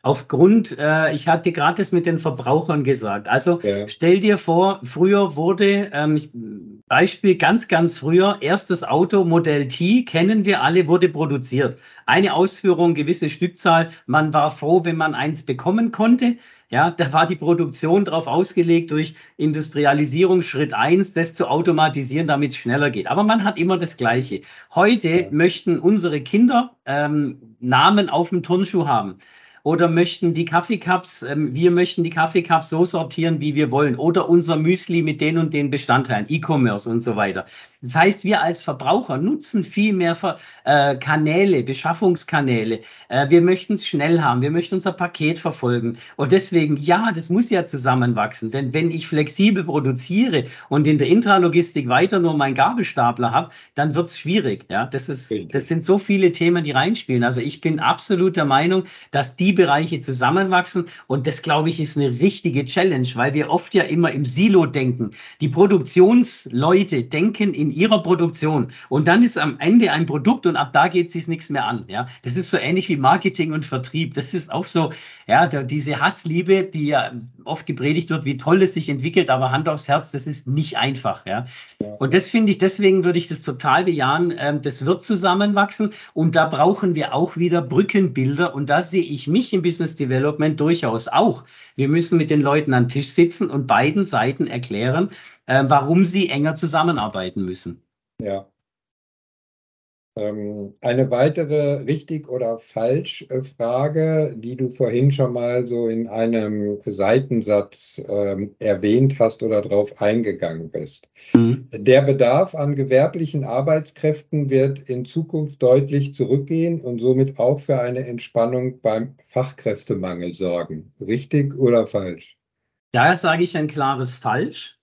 Aufgrund, äh, ich hatte gerade das mit den Verbrauchern gesagt. Also ja. stell dir vor, früher wurde, ähm, Beispiel ganz, ganz früher, erstes Auto Modell T, kennen wir alle, wurde produziert. Eine Ausführung, gewisse Stückzahl. Man war froh, wenn man eins bekommen konnte. Ja, da war die Produktion darauf ausgelegt, durch Industrialisierung Schritt eins, das zu automatisieren, damit es schneller geht. Aber man hat immer das Gleiche. Heute ja. möchten unsere Kinder ähm, Namen auf dem Turnschuh haben oder möchten die Kaffeecups, ähm, wir möchten die Kaffeecups so sortieren, wie wir wollen oder unser Müsli mit den und den Bestandteilen, E-Commerce und so weiter. Das heißt, wir als Verbraucher nutzen viel mehr äh, Kanäle, Beschaffungskanäle. Äh, wir möchten es schnell haben, wir möchten unser Paket verfolgen. Und deswegen, ja, das muss ja zusammenwachsen. Denn wenn ich flexibel produziere und in der Intralogistik weiter nur meinen Gabelstapler habe, dann wird es schwierig. Ja, das, ist, das sind so viele Themen, die reinspielen. Also ich bin absolut der Meinung, dass die Bereiche zusammenwachsen. Und das, glaube ich, ist eine richtige Challenge, weil wir oft ja immer im Silo denken. Die Produktionsleute denken in ihrer Produktion und dann ist am Ende ein Produkt und ab da geht es sich nichts mehr an. Ja, das ist so ähnlich wie Marketing und Vertrieb. Das ist auch so, ja, da, diese Hassliebe, die ja oft gepredigt wird, wie toll es sich entwickelt, aber Hand aufs Herz, das ist nicht einfach. Ja, und das finde ich, deswegen würde ich das total bejahen. Ähm, das wird zusammenwachsen und da brauchen wir auch wieder Brückenbilder und da sehe ich mich im Business Development durchaus auch. Wir müssen mit den Leuten am Tisch sitzen und beiden Seiten erklären, äh, warum sie enger zusammenarbeiten müssen. Ja. Ähm, eine weitere richtig oder falsch äh, Frage, die du vorhin schon mal so in einem Seitensatz ähm, erwähnt hast oder darauf eingegangen bist. Mhm. Der Bedarf an gewerblichen Arbeitskräften wird in Zukunft deutlich zurückgehen und somit auch für eine Entspannung beim Fachkräftemangel sorgen. Richtig oder falsch? Da sage ich ein klares Falsch.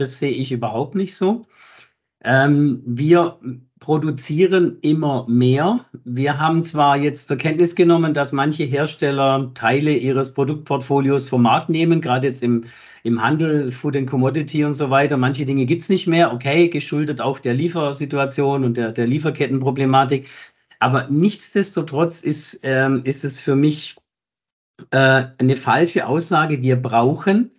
Das sehe ich überhaupt nicht so. Ähm, wir produzieren immer mehr. Wir haben zwar jetzt zur Kenntnis genommen, dass manche Hersteller Teile ihres Produktportfolios vom Markt nehmen, gerade jetzt im, im Handel, Food and Commodity und so weiter. Manche Dinge gibt's nicht mehr. Okay, geschuldet auch der Liefersituation und der, der Lieferkettenproblematik. Aber nichtsdestotrotz ist, ähm, ist es für mich äh, eine falsche Aussage. Wir brauchen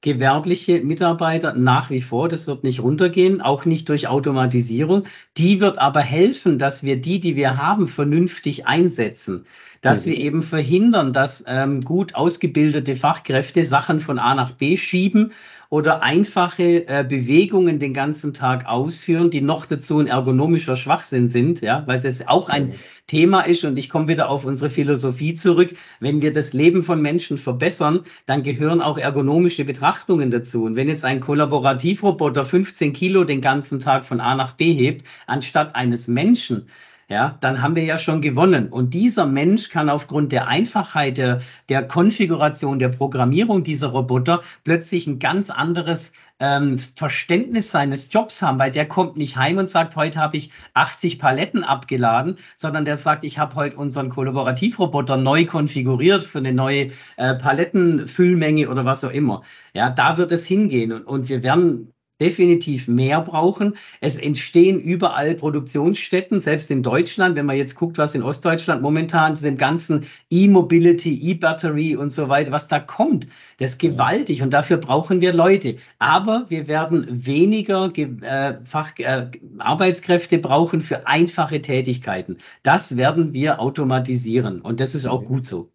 gewerbliche Mitarbeiter nach wie vor. Das wird nicht runtergehen, auch nicht durch Automatisierung. Die wird aber helfen, dass wir die, die wir haben, vernünftig einsetzen. Dass mhm. wir eben verhindern, dass ähm, gut ausgebildete Fachkräfte Sachen von A nach B schieben oder einfache äh, Bewegungen den ganzen Tag ausführen, die noch dazu ein ergonomischer Schwachsinn sind, ja, weil es auch ein. Thema ist und ich komme wieder auf unsere Philosophie zurück. Wenn wir das Leben von Menschen verbessern, dann gehören auch ergonomische Betrachtungen dazu. Und wenn jetzt ein Kollaborativroboter 15 Kilo den ganzen Tag von A nach B hebt, anstatt eines Menschen, ja, dann haben wir ja schon gewonnen. Und dieser Mensch kann aufgrund der Einfachheit der, der Konfiguration, der Programmierung dieser Roboter plötzlich ein ganz anderes ähm, Verständnis seines Jobs haben, weil der kommt nicht heim und sagt, heute habe ich 80 Paletten abgeladen, sondern der sagt, ich habe heute unseren Kollaborativroboter neu konfiguriert für eine neue äh, Palettenfüllmenge oder was auch immer. Ja, da wird es hingehen und, und wir werden definitiv mehr brauchen. Es entstehen überall Produktionsstätten, selbst in Deutschland. Wenn man jetzt guckt, was in Ostdeutschland momentan zu dem ganzen E-Mobility, E-Battery und so weiter, was da kommt, das ist gewaltig und dafür brauchen wir Leute. Aber wir werden weniger äh, Fach, äh, Arbeitskräfte brauchen für einfache Tätigkeiten. Das werden wir automatisieren und das ist auch mhm. gut so.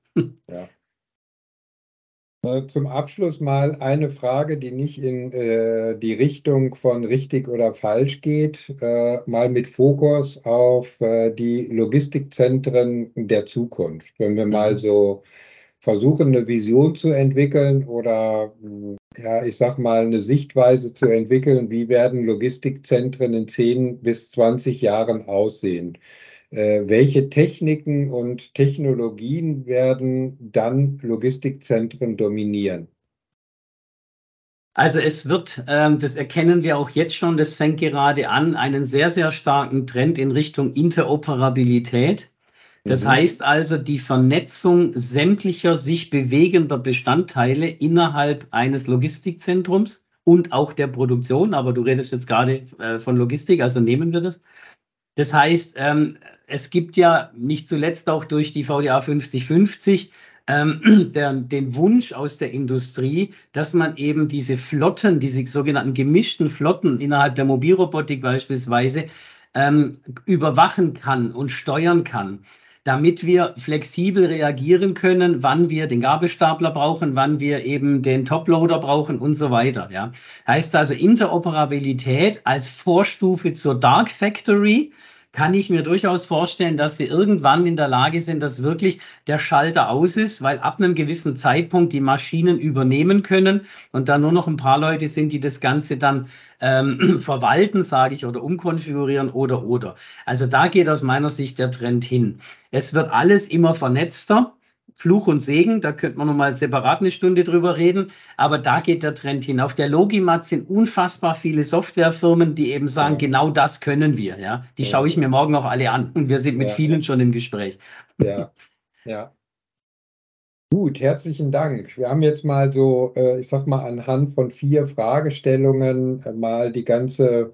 Ja. Zum Abschluss mal eine Frage, die nicht in äh, die Richtung von richtig oder falsch geht, äh, mal mit Fokus auf äh, die Logistikzentren der Zukunft. Wenn wir mal mhm. so versuchen, eine Vision zu entwickeln oder ja, ich sag mal, eine Sichtweise zu entwickeln, wie werden Logistikzentren in 10 bis 20 Jahren aussehen. Äh, welche Techniken und Technologien werden dann Logistikzentren dominieren? Also es wird, ähm, das erkennen wir auch jetzt schon, das fängt gerade an, einen sehr, sehr starken Trend in Richtung Interoperabilität. Das mhm. heißt also die Vernetzung sämtlicher sich bewegender Bestandteile innerhalb eines Logistikzentrums und auch der Produktion. Aber du redest jetzt gerade äh, von Logistik, also nehmen wir das. Das heißt, ähm, es gibt ja nicht zuletzt auch durch die VDA 5050 ähm, der, den Wunsch aus der Industrie, dass man eben diese Flotten, diese sogenannten gemischten Flotten innerhalb der Mobilrobotik beispielsweise ähm, überwachen kann und steuern kann, damit wir flexibel reagieren können, wann wir den Gabelstapler brauchen, wann wir eben den Toploader brauchen und so weiter. Ja. Heißt also Interoperabilität als Vorstufe zur Dark Factory kann ich mir durchaus vorstellen, dass wir irgendwann in der Lage sind, dass wirklich der Schalter aus ist, weil ab einem gewissen Zeitpunkt die Maschinen übernehmen können und da nur noch ein paar Leute sind, die das Ganze dann ähm, verwalten, sage ich, oder umkonfigurieren oder oder. Also da geht aus meiner Sicht der Trend hin. Es wird alles immer vernetzter. Fluch und Segen, da könnte man nochmal separat eine Stunde drüber reden, aber da geht der Trend hin. Auf der Logimat sind unfassbar viele Softwarefirmen, die eben sagen, ja. genau das können wir. Ja, Die ja. schaue ich mir morgen auch alle an und wir sind mit ja. vielen schon im Gespräch. Ja, ja. Gut, herzlichen Dank. Wir haben jetzt mal so, äh, ich sag mal, anhand von vier Fragestellungen äh, mal die ganze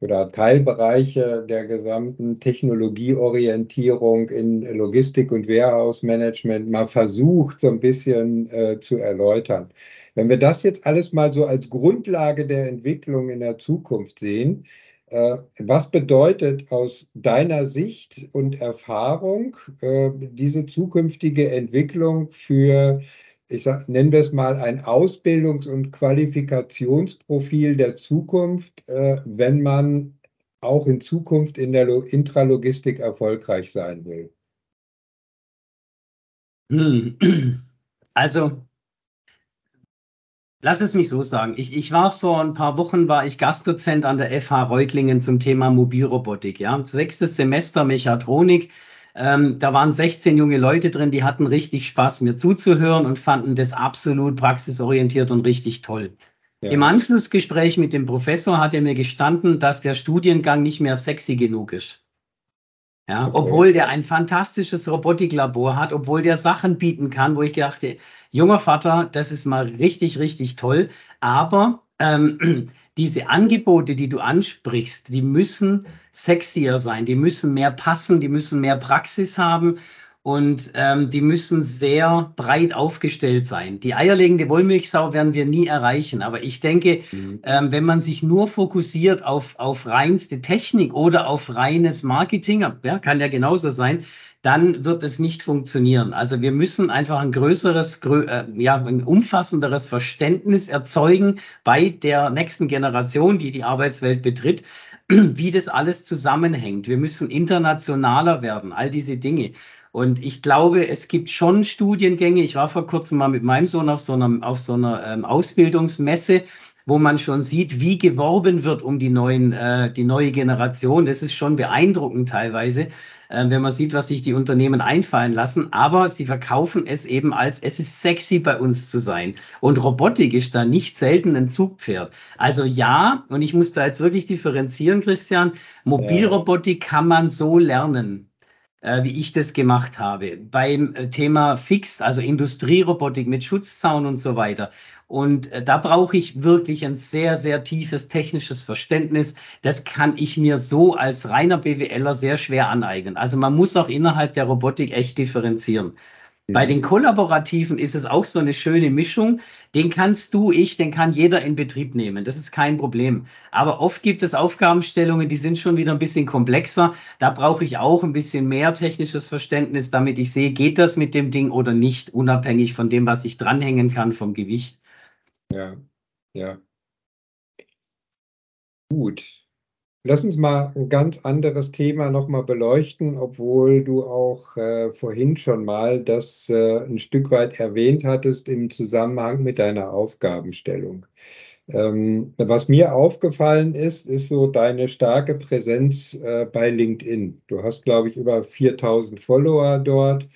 oder Teilbereiche der gesamten Technologieorientierung in Logistik und Warehouse-Management mal versucht, so ein bisschen äh, zu erläutern. Wenn wir das jetzt alles mal so als Grundlage der Entwicklung in der Zukunft sehen, äh, was bedeutet aus deiner Sicht und Erfahrung äh, diese zukünftige Entwicklung für ich sag, nennen wir es mal ein Ausbildungs- und Qualifikationsprofil der Zukunft, äh, wenn man auch in Zukunft in der Intralogistik erfolgreich sein will? Hm. Also, lass es mich so sagen. Ich, ich war vor ein paar Wochen, war ich Gastdozent an der FH Reutlingen zum Thema Mobilrobotik. Ja? Sechstes Semester Mechatronik. Ähm, da waren 16 junge Leute drin, die hatten richtig Spaß, mir zuzuhören und fanden das absolut praxisorientiert und richtig toll. Ja. Im Anschlussgespräch mit dem Professor hat er mir gestanden, dass der Studiengang nicht mehr sexy genug ist. Ja, okay. obwohl der ein fantastisches Robotiklabor hat, obwohl der Sachen bieten kann, wo ich dachte, junger Vater, das ist mal richtig, richtig toll. Aber ähm, diese Angebote, die du ansprichst, die müssen sexier sein, die müssen mehr passen, die müssen mehr Praxis haben und ähm, die müssen sehr breit aufgestellt sein. Die eierlegende Wollmilchsau werden wir nie erreichen, aber ich denke, mhm. ähm, wenn man sich nur fokussiert auf, auf reinste Technik oder auf reines Marketing, ja, kann ja genauso sein, dann wird es nicht funktionieren. Also wir müssen einfach ein größeres, grö äh, ja, ein umfassenderes Verständnis erzeugen bei der nächsten Generation, die die Arbeitswelt betritt, wie das alles zusammenhängt. Wir müssen internationaler werden, all diese Dinge. Und ich glaube, es gibt schon Studiengänge. Ich war vor kurzem mal mit meinem Sohn auf so einer, auf so einer ähm, Ausbildungsmesse wo man schon sieht, wie geworben wird um die neuen, äh, die neue Generation. Das ist schon beeindruckend teilweise, äh, wenn man sieht, was sich die Unternehmen einfallen lassen. Aber sie verkaufen es eben als, es ist sexy bei uns zu sein. Und Robotik ist da nicht selten ein Zugpferd. Also ja, und ich muss da jetzt wirklich differenzieren, Christian, Mobilrobotik kann man so lernen. äh, wie ich das gemacht habe. Beim äh, Thema Fixed, also Industrierobotik mit Schutzzaun und so weiter. Und äh, da brauche ich wirklich ein sehr, sehr tiefes technisches Verständnis. Das kann ich mir so als reiner BWLer sehr schwer aneignen. Also man muss auch innerhalb der Robotik echt differenzieren. Bei den Kollaborativen ist es auch so eine schöne Mischung. Den kannst du, ich, den kann jeder in Betrieb nehmen. Das ist kein Problem. Aber oft gibt es Aufgabenstellungen, die sind schon wieder ein bisschen komplexer. Da brauche ich auch ein bisschen mehr technisches Verständnis, damit ich sehe, geht das mit dem Ding oder nicht, unabhängig von dem, was ich dranhängen kann vom Gewicht. Ja, ja. Gut. Lass uns mal ein ganz anderes Thema nochmal beleuchten, obwohl du auch äh, vorhin schon mal das äh, ein Stück weit erwähnt hattest im Zusammenhang mit deiner Aufgabenstellung. Ähm, was mir aufgefallen ist, ist so deine starke Präsenz äh, bei LinkedIn. Du hast, glaube ich, über 4000 Follower dort.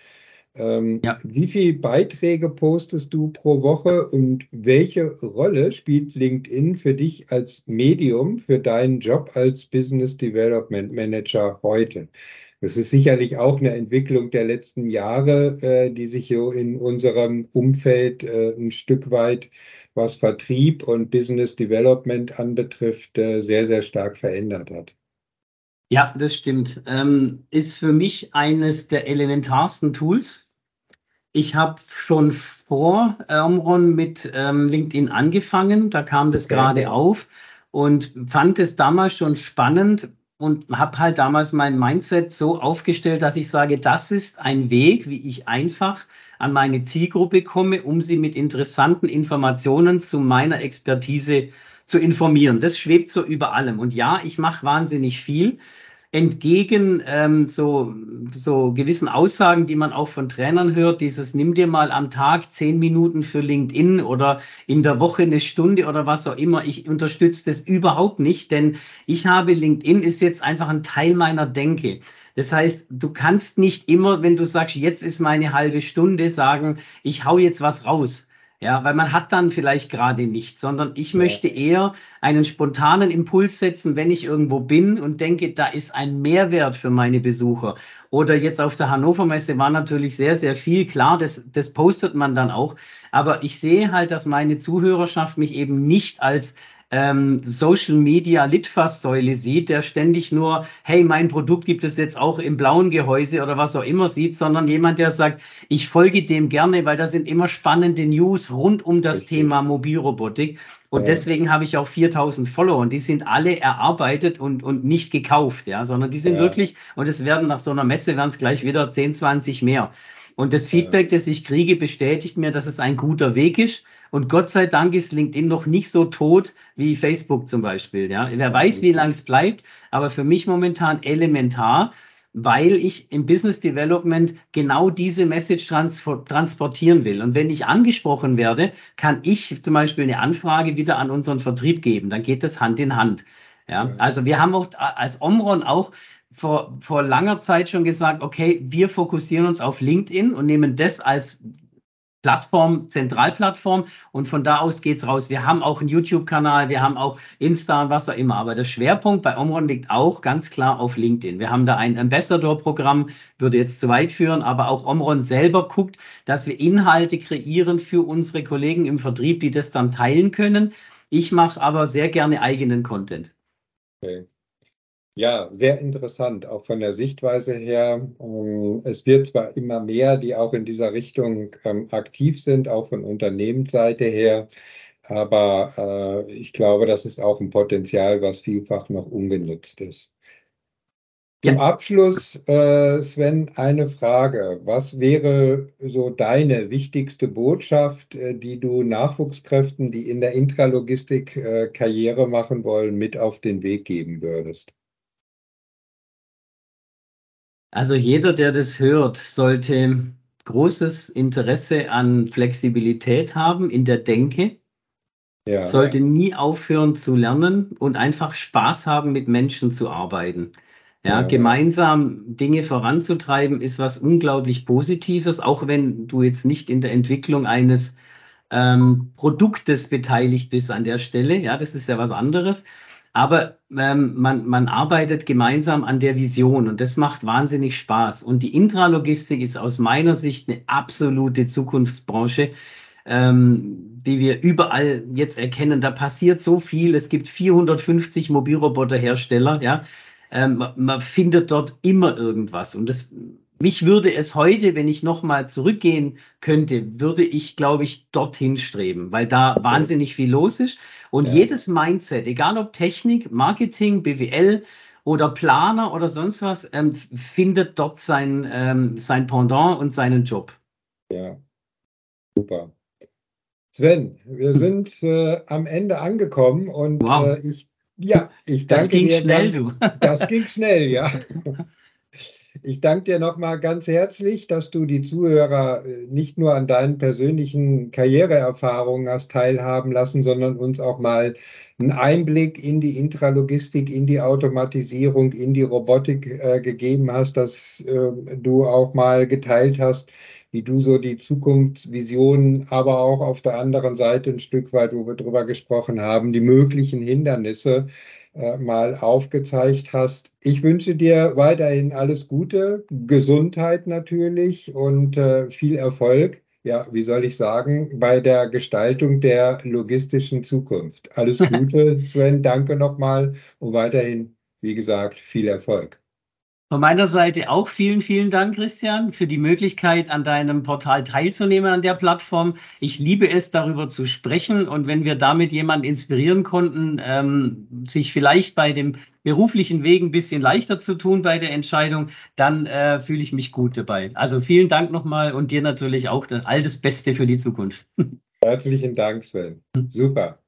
Ähm, ja. Wie viele Beiträge postest du pro Woche und welche Rolle spielt LinkedIn für dich als Medium für deinen Job als Business Development Manager heute? Das ist sicherlich auch eine Entwicklung der letzten Jahre, äh, die sich so in unserem Umfeld äh, ein Stück weit, was Vertrieb und Business Development anbetrifft, äh, sehr, sehr stark verändert hat. Ja, das stimmt. Ähm, ist für mich eines der elementarsten Tools. Ich habe schon vor Omron mit ähm, LinkedIn angefangen. Da kam das okay. gerade auf und fand es damals schon spannend und habe halt damals mein Mindset so aufgestellt, dass ich sage, das ist ein Weg, wie ich einfach an meine Zielgruppe komme, um sie mit interessanten Informationen zu meiner Expertise zu informieren. Das schwebt so über allem. Und ja, ich mache wahnsinnig viel entgegen ähm, so, so gewissen Aussagen, die man auch von Trainern hört, dieses nimm dir mal am Tag zehn Minuten für LinkedIn oder in der Woche eine Stunde oder was auch immer. Ich unterstütze das überhaupt nicht, denn ich habe LinkedIn ist jetzt einfach ein Teil meiner Denke. Das heißt, du kannst nicht immer, wenn du sagst, jetzt ist meine halbe Stunde, sagen, ich hau jetzt was raus ja, weil man hat dann vielleicht gerade nichts, sondern ich möchte eher einen spontanen Impuls setzen, wenn ich irgendwo bin und denke, da ist ein Mehrwert für meine Besucher. Oder jetzt auf der Hannover Messe war natürlich sehr, sehr viel. Klar, das, das postet man dann auch. Aber ich sehe halt, dass meine Zuhörerschaft mich eben nicht als ähm, Social Media Litfaßsäule sieht, der ständig nur, hey, mein Produkt gibt es jetzt auch im blauen Gehäuse oder was auch immer sieht, sondern jemand, der sagt, ich folge dem gerne, weil da sind immer spannende News rund um das Richtig. Thema Mobilrobotik. Und ja. deswegen habe ich auch 4000 Follower und die sind alle erarbeitet und, und nicht gekauft, ja, sondern die sind ja. wirklich, und es werden nach so einer Messe werden es gleich wieder 10, 20 mehr. Und das Feedback, das ich kriege, bestätigt mir, dass es ein guter Weg ist. Und Gott sei Dank ist LinkedIn noch nicht so tot wie Facebook zum Beispiel. Ja, wer weiß, wie lange es bleibt, aber für mich momentan elementar, weil ich im Business Development genau diese Message transportieren will. Und wenn ich angesprochen werde, kann ich zum Beispiel eine Anfrage wieder an unseren Vertrieb geben. Dann geht das Hand in Hand. Ja, also wir haben auch als Omron auch vor, vor langer Zeit schon gesagt, okay, wir fokussieren uns auf LinkedIn und nehmen das als Plattform, Zentralplattform und von da aus geht's raus. Wir haben auch einen YouTube-Kanal, wir haben auch Insta und was auch immer, aber der Schwerpunkt bei Omron liegt auch ganz klar auf LinkedIn. Wir haben da ein Ambassador-Programm, würde jetzt zu weit führen, aber auch Omron selber guckt, dass wir Inhalte kreieren für unsere Kollegen im Vertrieb, die das dann teilen können. Ich mache aber sehr gerne eigenen Content. Okay. Ja, sehr interessant, auch von der Sichtweise her. Ähm, es wird zwar immer mehr, die auch in dieser Richtung ähm, aktiv sind, auch von Unternehmensseite her, aber äh, ich glaube, das ist auch ein Potenzial, was vielfach noch ungenutzt ist. Zum ja. Abschluss, äh, Sven, eine Frage. Was wäre so deine wichtigste Botschaft, äh, die du Nachwuchskräften, die in der Intralogistik äh, Karriere machen wollen, mit auf den Weg geben würdest? Also jeder, der das hört, sollte großes Interesse an Flexibilität haben in der Denke, ja. sollte nie aufhören zu lernen und einfach Spaß haben, mit Menschen zu arbeiten. Ja, ja, gemeinsam Dinge voranzutreiben ist was unglaublich Positives, auch wenn du jetzt nicht in der Entwicklung eines ähm, Produktes beteiligt bist an der Stelle. Ja, das ist ja was anderes. Aber ähm, man, man arbeitet gemeinsam an der Vision und das macht wahnsinnig Spaß. Und die Intralogistik ist aus meiner Sicht eine absolute Zukunftsbranche, ähm, die wir überall jetzt erkennen. Da passiert so viel. Es gibt 450 Mobilroboterhersteller. Ja, ähm, man findet dort immer irgendwas. Und das mich würde es heute, wenn ich nochmal zurückgehen könnte, würde ich, glaube ich, dorthin streben, weil da wahnsinnig viel los ist. Und ja. jedes Mindset, egal ob Technik, Marketing, BWL oder Planer oder sonst was, ähm, findet dort sein, ähm, sein Pendant und seinen Job. Ja, super. Sven, wir sind äh, am Ende angekommen und wow. äh, ich, ja, ich danke das ging dir. Schnell, dann, du. Das ging schnell, ja. Ich danke dir nochmal ganz herzlich, dass du die Zuhörer äh, nicht nur an deinen persönlichen Karriereerfahrungen hast teilhaben lassen, sondern uns auch mal einen Einblick in die Intralogistik, in die Automatisierung, in die Robotik äh, gegeben hast, dass äh, du auch mal geteilt hast, wie du so die Zukunftsvisionen, aber auch auf der anderen Seite ein Stück weit, wo wir drüber gesprochen haben, die möglichen Hindernisse äh, mal aufgezeigt hast. Ich wünsche dir weiterhin alles Gute, Gesundheit natürlich und äh, viel Erfolg. Ja, wie soll ich sagen, bei der Gestaltung der logistischen Zukunft. Alles Gute, Sven, danke nochmal und weiterhin, wie gesagt, viel Erfolg. Von meiner Seite auch vielen, vielen Dank, Christian, für die Möglichkeit, an deinem Portal teilzunehmen, an der Plattform. Ich liebe es, darüber zu sprechen. Und wenn wir damit jemanden inspirieren konnten, ähm, sich vielleicht bei dem beruflichen Weg ein bisschen leichter zu tun bei der Entscheidung, dann äh, fühle ich mich gut dabei. Also vielen Dank nochmal und dir natürlich auch all das Beste für die Zukunft. Herzlichen Dank, Sven. Super.